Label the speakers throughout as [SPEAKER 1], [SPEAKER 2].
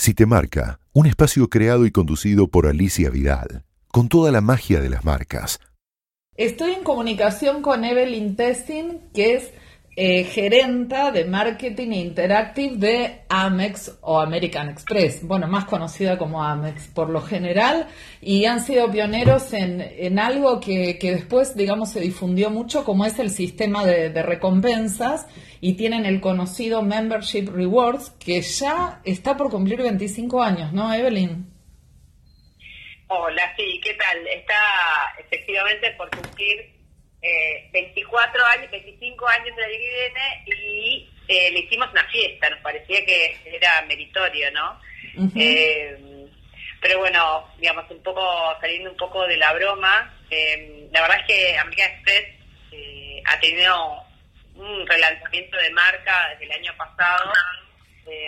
[SPEAKER 1] Si te marca, un espacio creado y conducido por Alicia Vidal, con toda la magia de las marcas.
[SPEAKER 2] Estoy en comunicación con Evelyn Tessin, que es eh, gerenta de marketing interactive de Amex o American Express, bueno, más conocida como Amex por lo general, y han sido pioneros en, algo que, después, digamos, se difundió mucho, como es el sistema de recompensas, y tienen el conocido Membership Rewards, que ya está por cumplir 25 años, ¿no, Evelyn?
[SPEAKER 3] Hola, sí, ¿qué tal? Está efectivamente por cumplir 24 eh, años, 25 años de IBM y eh, le hicimos una fiesta, nos parecía que era meritorio, ¿no? Eh, pero bueno, digamos, un poco, saliendo un poco de la broma, la verdad es que American Express ha tenido un relanzamiento de marca desde el año pasado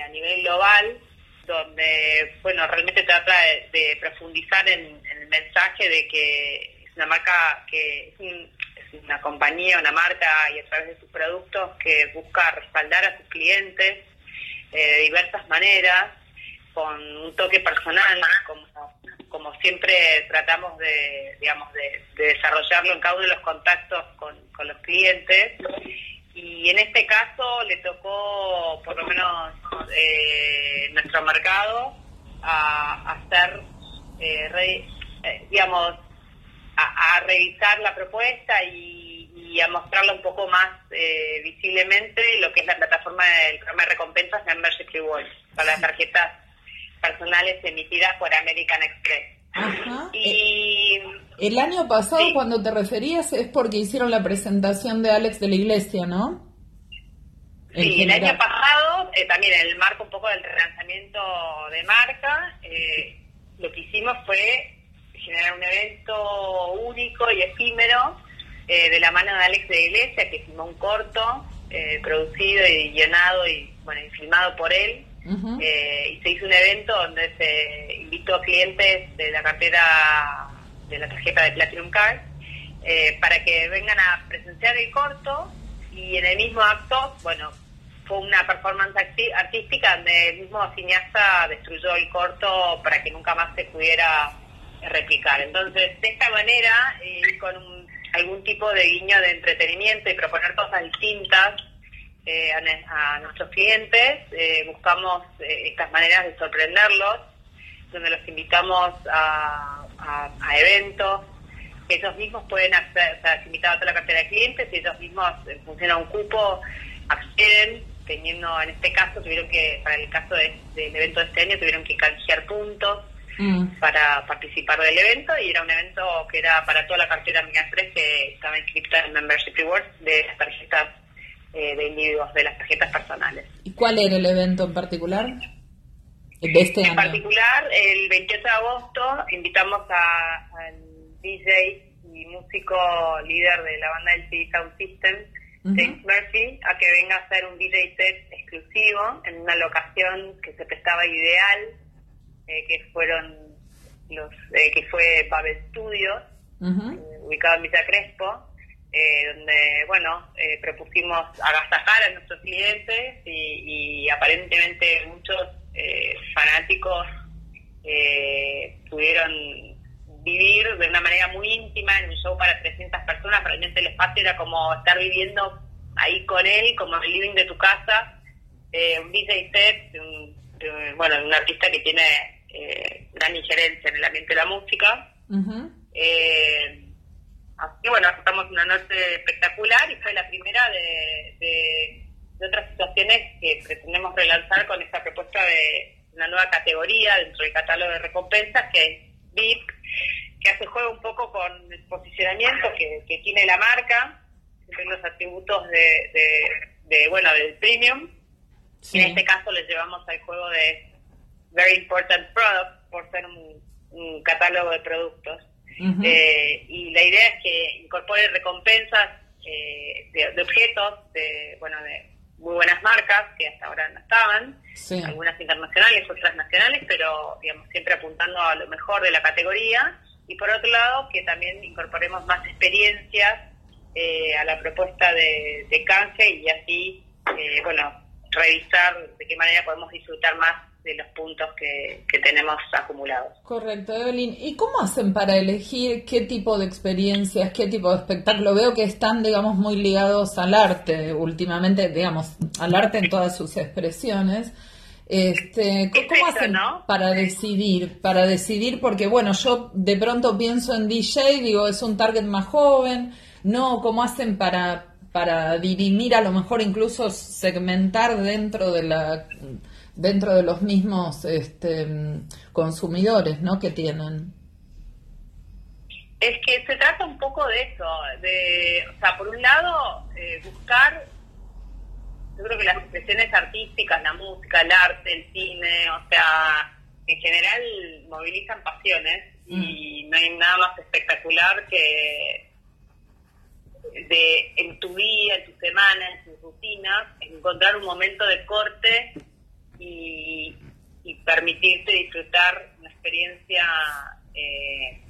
[SPEAKER 3] a nivel global, donde, bueno, realmente trata de, profundizar en, el mensaje de que es una marca que es un, una compañía, una marca y a través de sus productos que busca respaldar a sus clientes eh, de diversas maneras, con un toque personal, como, como siempre tratamos de, digamos, de, desarrollarlo en cada uno de los contactos con, los clientes. Y en este caso le tocó, por lo menos eh, nuestro mercado, a, hacer, eh, digamos, a, revisar la propuesta y, a mostrarla un poco más eh, visiblemente lo que es la plataforma del programa de recompensas Membership Rewards para las tarjetas personales emitidas por American Express.
[SPEAKER 2] Y eh, el año pasado cuando te referías es porque hicieron la presentación de Alex de la Iglesia, ¿no?
[SPEAKER 3] sí, el año pasado, eh, también en el marco un poco del relanzamiento de marca, lo que hicimos fue generar un evento único y efímero eh, de la mano de Alex de Iglesia, que filmó un corto eh, producido y guionado y, bueno, y filmado por él. Eh, y se hizo un evento donde se invitó a clientes de la cartera de la tarjeta de Platinum Card para que vengan a presenciar el corto y en el mismo acto, bueno, fue una performance artística donde el mismo cineasta destruyó el corto para que nunca más se pudiera replicar. Entonces, de esta manera, eh, con algún tipo de guiño de entretenimiento y proponer cosas distintas eh, a, nuestros clientes, eh, buscamos estas maneras de sorprenderlos, donde los invitamos a, eventos que ellos mismos pueden acceder, o sea, invitado a toda la cartera de clientes y ellos mismos, en función a un cupo, acceden teniendo, en este caso, tuvieron que, para el caso del evento de este año, tuvieron que canjear puntos Mm. para participar del evento y era un evento que era para toda la cartera Mega que estaba inscrita en Membership Rewards de las tarjetas eh, de individuos, de las tarjetas personales.
[SPEAKER 2] ¿Y cuál era el evento en particular? De este
[SPEAKER 3] en particular, el 28 de agosto invitamos al DJ y músico líder de la banda del CD Sound System, James Murphy, a que venga a hacer un DJ set exclusivo en una locación que se prestaba ideal eh, que fueron los eh, que fue Babel Studios, eh, ubicado en Villa Crespo, donde, bueno, propusimos agasajar a nuestros clientes y, aparentemente muchos fanáticos pudieron vivir de una manera muy íntima en un show para 300 personas, realmente el espacio era como estar viviendo ahí con él, como el living de tu casa, un DJ set, bueno, un artista que tiene eh, gran injerencia en el ambiente de la música. Eh, así que bueno, estamos una noche espectacular y fue la primera de, otras situaciones que pretendemos relanzar con esta propuesta de una nueva categoría dentro del catálogo de recompensas que es VIP, que hace juego un poco con el posicionamiento que, tiene la marca, los atributos de, bueno del premium. En este caso les llevamos al juego de Very Important Product por ser un, catálogo de productos. Eh, y la idea es que incorpore recompensas eh, de, objetos de, bueno, de muy buenas marcas que hasta ahora no estaban, algunas internacionales, otras nacionales, pero digamos siempre apuntando a lo mejor de la categoría. Y por otro lado, que también incorporemos más experiencias eh, a la propuesta de, de canje y así, bueno, revisar de qué manera podemos disfrutar más de los puntos que, que tenemos acumulados.
[SPEAKER 2] Correcto, Evelyn. ¿Y cómo hacen para elegir qué tipo de experiencias, qué tipo de espectáculo? Veo que están, digamos, muy ligados al arte últimamente, digamos, al arte en todas sus expresiones. Este, ¿Cómo hacen para decidir? Para decidir, porque bueno, yo de pronto pienso en DJ, digo, es un target más joven, no, ¿cómo hacen para, para dirimir, a lo mejor incluso segmentar dentro de la dentro de los mismos este, consumidores ¿no? que tienen.
[SPEAKER 3] Es que se trata un poco de eso, de, o sea, por un lado, eh, buscar, yo creo que las expresiones artísticas, la música, el arte, el cine, o sea, en general movilizan pasiones y mm. no hay nada más espectacular que de en tu día, en tu semana, en tus rutinas, encontrar un momento de corte y, permitirte disfrutar una experiencia eh,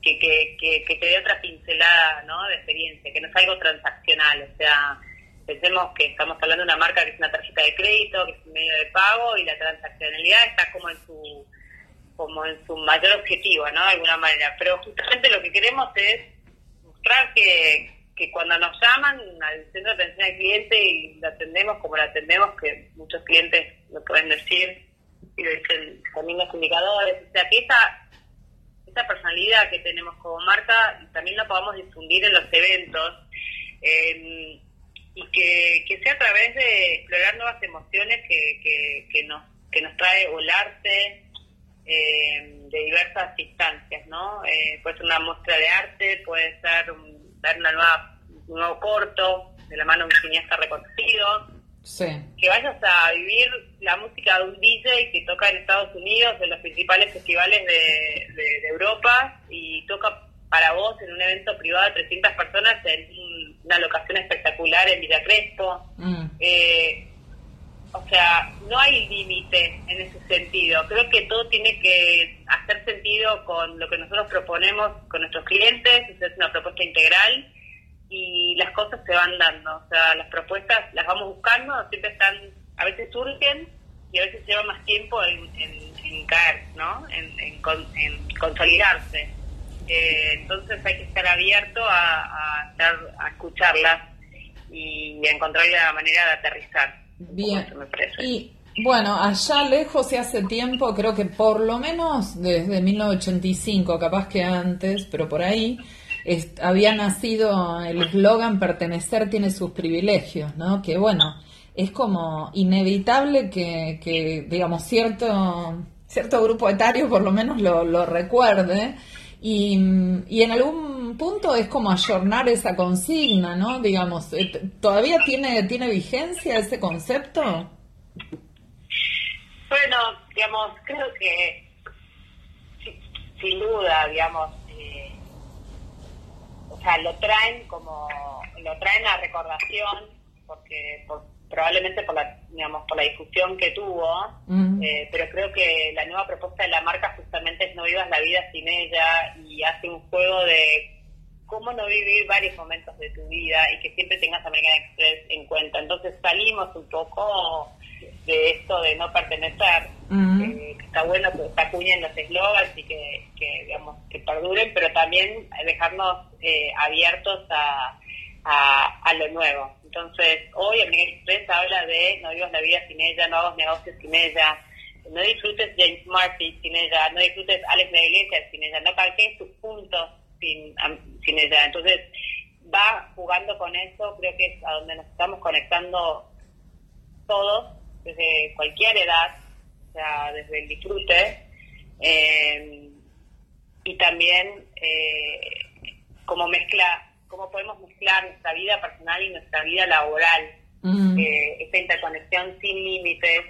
[SPEAKER 3] que, que, que, te dé otra pincelada ¿no? de experiencia, que no es algo transaccional, o sea, pensemos que estamos hablando de una marca que es una tarjeta de crédito, que es un medio de pago y la transaccionalidad está como en su como en su mayor objetivo, ¿no? De alguna manera. Pero justamente lo que queremos es mostrar que, que cuando nos llaman al centro de atención al cliente y lo atendemos como lo atendemos, que muchos clientes lo pueden decir y lo dicen también los indicadores, o sea que esa, esa personalidad que tenemos como marca también la podamos difundir en los eventos em, y que, que, sea a través de explorar nuevas emociones que, que, que nos, que nos trae volarte em, de diversas instancias, ¿no? Eh, puede ser una muestra de arte, puede ser un dar una nueva, un nuevo corto de la mano de un cineasta reconocido. Que vayas a vivir la música de un DJ que toca en Estados Unidos, en los principales festivales de, de, Europa, y toca para vos en un evento privado de 300 personas en una locación espectacular en Villa Crespo. Mm. Eh, o sea, no hay límite en ese sentido. Creo que todo tiene que hacer sentido con lo que nosotros proponemos con nuestros clientes, es una propuesta integral y las cosas se van dando. O sea, las propuestas las vamos buscando, siempre están, a veces surgen y a veces lleva más tiempo en, caer, ¿no? En, consolidarse. Eh, entonces hay que estar abierto a, escucharlas y encontrar la manera de aterrizar.
[SPEAKER 2] Bien. Y bueno, allá lejos y hace tiempo, creo que por lo menos desde 1985, capaz que antes, pero por ahí, había nacido el eslogan pertenecer tiene sus privilegios, ¿no? Que bueno, es como inevitable que, que digamos, cierto, cierto grupo etario por lo menos lo, lo recuerde. Y, y en algún punto es como ayornar esa consigna, ¿no? Digamos, eh, ¿todavía tiene, tiene vigencia ese concepto?
[SPEAKER 3] Bueno, digamos, creo que sin duda, digamos, eh, o sea, lo traen como, lo traen a recordación, porque probablemente por la, digamos, por la difusión que tuvo, eh, pero creo que la nueva propuesta de la marca justamente es no vivas la vida sin ella y hace un juego de cómo no vivir varios momentos de tu vida y que siempre tengas American Express en cuenta. Entonces salimos un poco de esto de no pertenecer, que está bueno que está cuña en los eslogans y que, digamos que perduren, pero también dejarnos eh, abiertos a, a, lo nuevo. Entonces hoy American Express habla de no vivas la vida sin ella, no hagas negocios sin ella, no disfrutes James Murphy sin ella, no disfrutes Alex de sin ella, no calques tus puntos sin, sin ella. Entonces, va jugando con eso, creo que es a donde nos estamos conectando todos, desde cualquier edad, o sea, desde el disfrute, eh, y también eh, como mezcla, cómo podemos mezclar nuestra vida personal y nuestra vida laboral, eh, esta interconexión sin límites,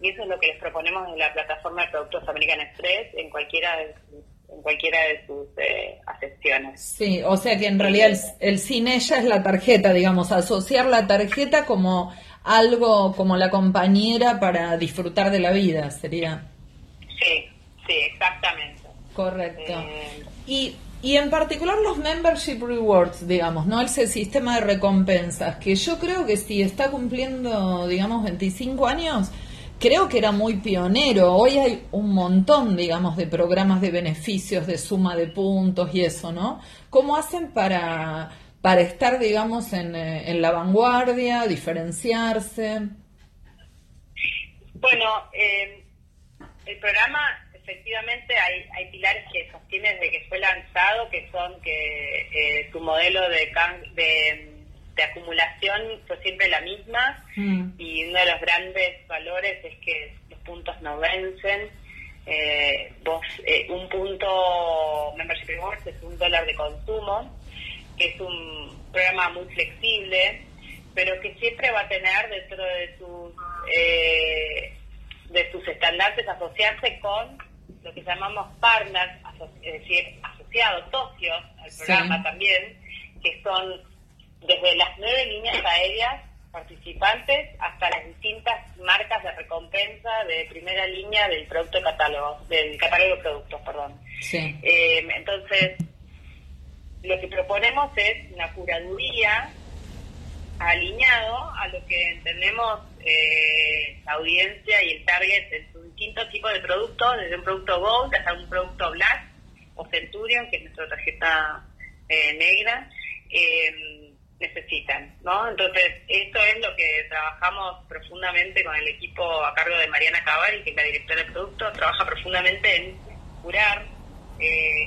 [SPEAKER 3] y eso es lo que les proponemos en la plataforma de productos American Express en cualquiera de sus en cualquiera de sus eh,
[SPEAKER 2] Sí, o sea que en realidad el, el cine ya es la tarjeta, digamos, asociar la tarjeta como algo, como la compañera para disfrutar de la vida, sería.
[SPEAKER 3] Sí, sí, exactamente.
[SPEAKER 2] Correcto. Eh, y, y en particular los membership rewards, digamos, ¿no? Ese sistema de recompensas, que yo creo que si está cumpliendo, digamos, 25 años, creo que era muy pionero. Hoy hay un montón, digamos, de programas de beneficios, de suma de puntos y eso, ¿no? ¿Cómo hacen para, para estar, digamos, en, eh, en la vanguardia, diferenciarse?
[SPEAKER 3] Bueno, eh, el programa efectivamente hay, hay pilares que sostienen desde que fue lanzado, que son que eh, su modelo de, de, acumulación fue siempre la misma mm. y uno de los grandes valores es que los puntos no vencen. Eh, vos, eh, un punto Membership Rewards es un dólar de consumo, que es un programa muy flexible, pero que siempre va a tener dentro de sus eh, de sus estandartes asociarse con lo que llamamos partners, es decir, asociados, socios al programa también, que son desde las nueve líneas aéreas participantes hasta las distintas marcas de recompensa de primera línea del producto de catálogo, del catálogo de productos, perdón. Eh, entonces, lo que proponemos es una curaduría alineado a lo que entendemos eh, la audiencia y el target en sus distintos tipos de productos, desde un producto Gold hasta un producto Black o Centurion, que es nuestra tarjeta eh, negra, eh, necesitan. ¿no? Entonces, esto es lo que trabajamos profundamente con el equipo a cargo de Mariana Cavalli, que es la directora del producto, trabaja profundamente en curar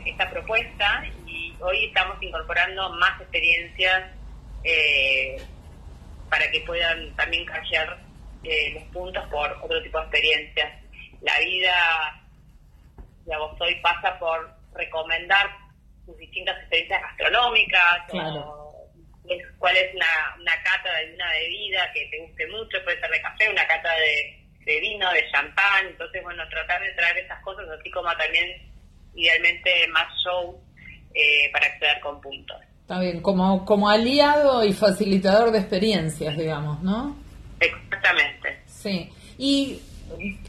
[SPEAKER 3] esta propuesta y hoy estamos incorporando más experiencias para que puedan también canjear eh, los puntos por otro tipo de experiencias. La vida, digamos, hoy pasa por recomendar sus distintas experiencias gastronómicas o cuál es una, cata de una bebida que te guste mucho, puede ser de café, una cata de, vino, de champán, entonces bueno, tratar de traer esas cosas, así como también idealmente más show eh, para acceder con puntos.
[SPEAKER 2] Está bien, como, como aliado y facilitador de experiencias, digamos, ¿no?
[SPEAKER 3] Exactamente.
[SPEAKER 2] Sí. Y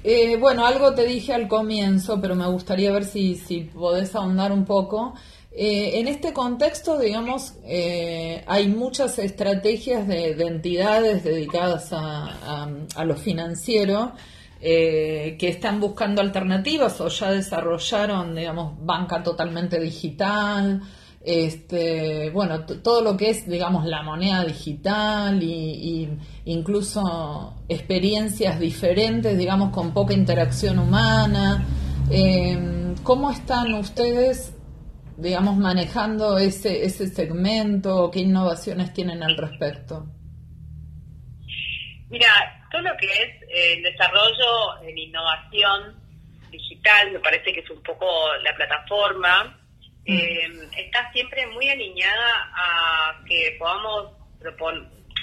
[SPEAKER 2] eh, bueno, algo te dije al comienzo, pero me gustaría ver si, si podés ahondar un poco. Eh, en este contexto, digamos, eh, hay muchas estrategias de, entidades dedicadas a, a, lo financiero que están buscando alternativas o ya desarrollaron, digamos, banca totalmente digital este, bueno, todo lo que es, digamos, la moneda digital y, incluso experiencias diferentes, digamos, con poca interacción humana. Em, ¿Cómo están ustedes, digamos, manejando ese, ese segmento? ¿Qué innovaciones tienen al respecto?
[SPEAKER 3] Mira, todo lo que es el desarrollo en innovación digital, me parece que es un poco la plataforma eh, está siempre muy alineada a que podamos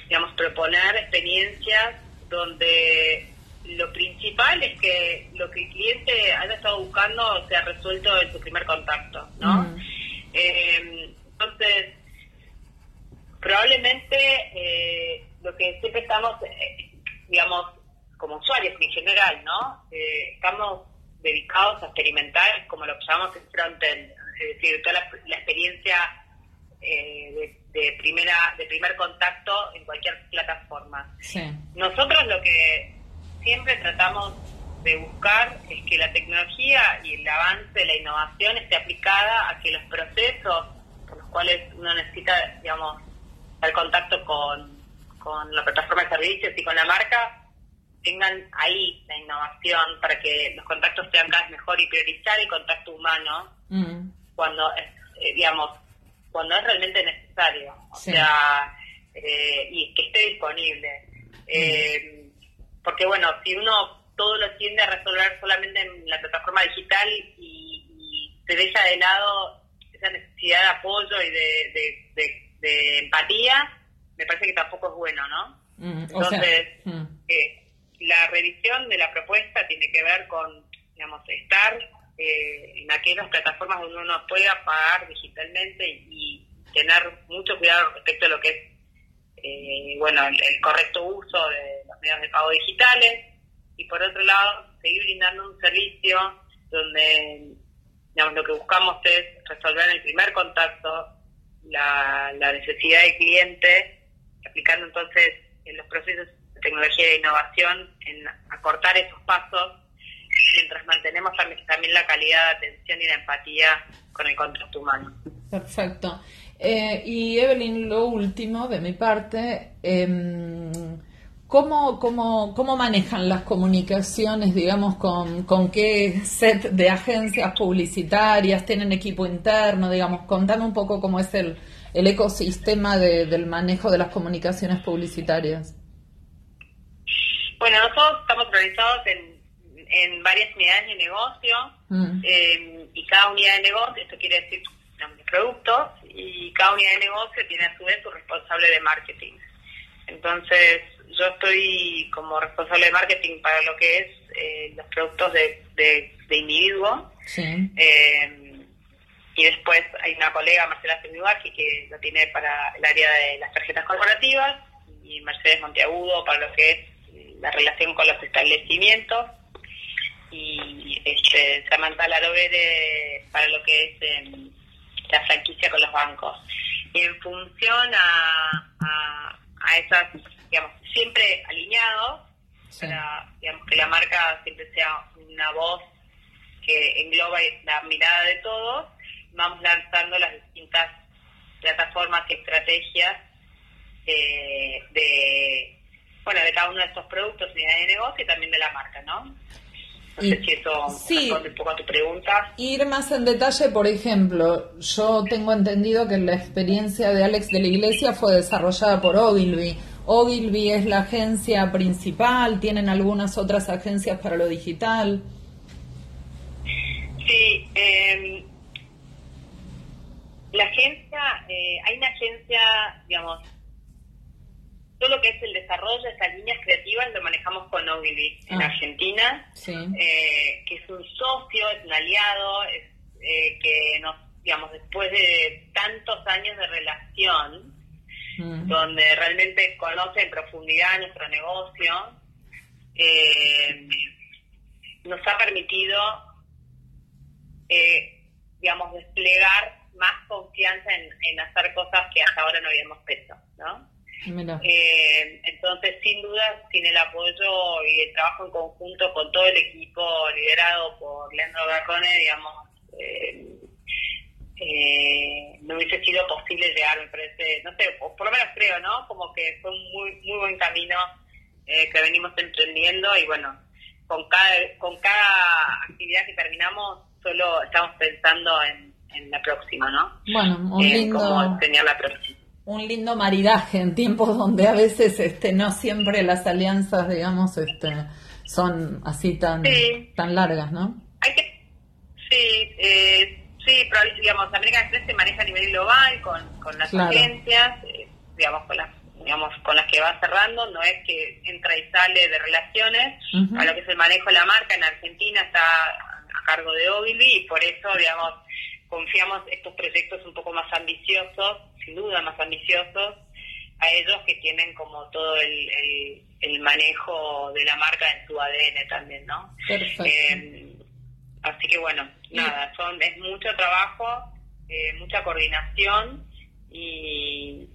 [SPEAKER 3] digamos, proponer experiencias donde lo principal es que lo que el cliente haya estado buscando sea resuelto en su primer contacto, ¿no? Eh, entonces, probablemente eh, lo que siempre estamos, eh, digamos, como usuarios en general, ¿no? estamos dedicados a experimentar como lo que llamamos el frontend, es decir, toda la, experiencia eh, de, primera de primer contacto en cualquier plataforma. Nosotros lo que siempre tratamos de buscar es que la tecnología y el avance, la innovación esté aplicada a que los procesos por los cuales uno necesita, digamos, el contacto con, con la plataforma de servicios y con la marca, tengan ahí la innovación para que los contactos sean cada vez mejor y priorizar el contacto humano. Mm cuando, eh, digamos, cuando es realmente necesario, o sea, eh, y que esté disponible. Eh, porque bueno, si uno todo lo tiende a resolver solamente en la plataforma digital y, se deja de lado esa necesidad de apoyo y de, empatía, me parece que tampoco es bueno, ¿no? Mm, Entonces, mm. la revisión de la propuesta tiene que ver con, digamos, estar eh, en aquellas plataformas donde uno pueda pagar digitalmente y, tener mucho cuidado respecto a lo que es eh, bueno el, correcto uso de los medios de pago digitales. Y por otro lado seguir brindando un servicio donde digamos, lo que buscamos es resolver en el primer contacto la, necesidad del cliente aplicando entonces en los procesos de tecnología e innovación en acortar esos pasos mientras mantenemos también la calidad de atención y la empatía con el contacto humano.
[SPEAKER 2] Perfecto. Eh, y Evelyn, lo último de mi parte, eh, ¿cómo, cómo, cómo manejan las comunicaciones, digamos, con, con qué set de agencias publicitarias, tienen equipo interno, digamos, contame un poco cómo es el, el ecosistema del manejo de las comunicaciones publicitarias.
[SPEAKER 3] Bueno, nosotros estamos organizados en, en varias unidades de negocio mm. eh, y cada unidad de negocio, esto quiere decir de productos, y cada unidad de negocio tiene a su vez su responsable de marketing. Entonces, yo estoy como responsable de marketing para lo que es eh, los productos de, de, individuo. Eh, y después hay una colega, Marcela Semibaji, que lo tiene para el área de las tarjetas corporativas, y Mercedes Monteagudo para lo que es la relación con los establecimientos, y este, Samantha Larovere para lo que es em, la franquicia con los bancos. Y en función a, a, esas, digamos, siempre alineados, para digamos, que la marca siempre sea una voz que engloba la mirada de todos, vamos lanzando las distintas plataformas y estrategias de, bueno, de cada uno de estos productos, unidades de negocio y también de la marca, ¿no? No sé si eso responde un poco a tu pregunta.
[SPEAKER 2] Ir más en detalle, por ejemplo, yo tengo entendido que la experiencia de Alex de la Iglesia fue desarrollada por Ogilvy. Ogilvy es la agencia principal, tienen algunas otras agencias para lo digital.
[SPEAKER 3] Sí, eh, la agencia, eh, hay una agencia, digamos, todo lo que es el desarrollo de estas líneas creativas lo manejamos con Ogilvy en ah. Argentina, eh, que es un socio, es un aliado, es, eh, que nos, digamos, después de tantos años de relación, mm. donde realmente conoce en profundidad nuestro negocio, nos ha permitido, digamos, desplegar más confianza en, hacer cosas que hasta ahora no habíamos hecho, ¿no? Eh, entonces, sin duda, sin el apoyo y el trabajo en conjunto con todo el equipo liderado por Leandro Garrone, digamos, eh, eh, no hubiese sido posible llegar, me parece, no sé, por lo menos creo, ¿no? Como que fue un muy, muy buen camino que venimos emprendiendo y bueno, con cada, con cada actividad que terminamos, solo estamos pensando en en la próxima, ¿no?
[SPEAKER 2] Bueno, un lindo...
[SPEAKER 3] la próxima.
[SPEAKER 2] Un lindo maridaje en tiempos donde a veces este no siempre las alianzas, digamos, este son así tan tan largas, ¿no?
[SPEAKER 3] Hay que sí, eh, sí, pero, digamos, América Express se maneja a nivel global con, con las agencias, eh, digamos, con las digamos, con las que va cerrando, no es que entra y sale de relaciones, a lo que es el manejo de la marca en Argentina está a cargo de Ogilvy y por eso, digamos, confiamos estos proyectos un poco más ambiciosos, sin duda más ambiciosos, a ellos que tienen como todo el, el, manejo de la marca en su ADN también, ¿no? Eh, así que bueno, nada, son es mucho trabajo, eh, mucha coordinación y,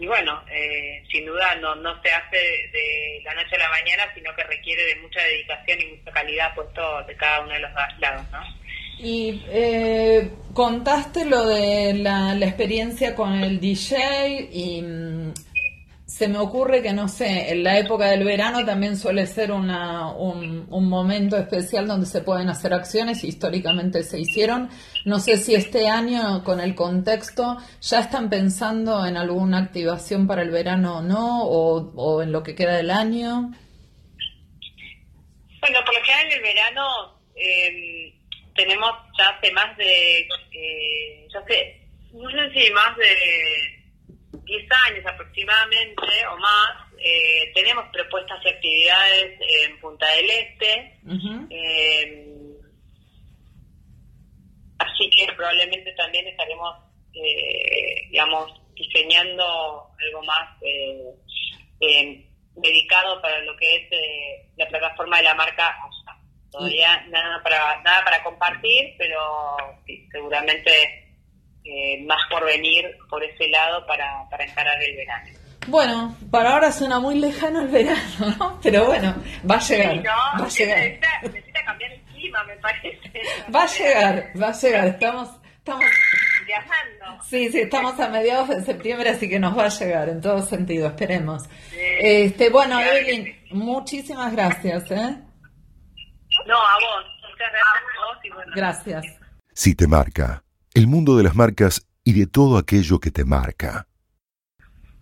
[SPEAKER 3] y bueno, eh, sin duda no, no se hace de la noche a la mañana, sino que requiere de mucha dedicación y mucha calidad puesto de cada uno de los lados, ¿no?
[SPEAKER 2] Y eh, contaste lo de la, experiencia con el DJ y mm, se me ocurre que, no sé, en la época del verano también suele ser una, un, momento especial donde se pueden hacer acciones, históricamente se hicieron. No sé si este año, con el contexto, ya están pensando en alguna activación para el verano o no, o, o en lo que queda del año.
[SPEAKER 3] Bueno, por lo general el verano... Eh tenemos ya hace más de, eh, ya sé, no sé si más de 10 años aproximadamente o más, eh, tenemos propuestas y actividades en Punta del Este. Eh, así que probablemente también estaremos, digamos, diseñando algo más dedicado para lo que es la plataforma de la marca Todavía nada para nada para compartir, pero seguramente eh, más por venir por ese lado para, para encarar el verano.
[SPEAKER 2] Bueno, para ahora suena muy lejano el verano, ¿no? Pero bueno, va a llegar.
[SPEAKER 3] Sí, no,
[SPEAKER 2] va a llegar.
[SPEAKER 3] Necesita, necesita, cambiar el clima, me parece.
[SPEAKER 2] Va a llegar, va a llegar. Estamos, estamos
[SPEAKER 3] viajando.
[SPEAKER 2] Sí, sí, estamos a mediados de septiembre, así que nos va a llegar en todo sentido, esperemos. este, bueno, Evelyn, muchísimas gracias, ¿eh?
[SPEAKER 3] No, a vos. Muchas gracias a vos y bueno.
[SPEAKER 2] Gracias.
[SPEAKER 1] Si te marca, el mundo de las marcas y de todo aquello que te marca.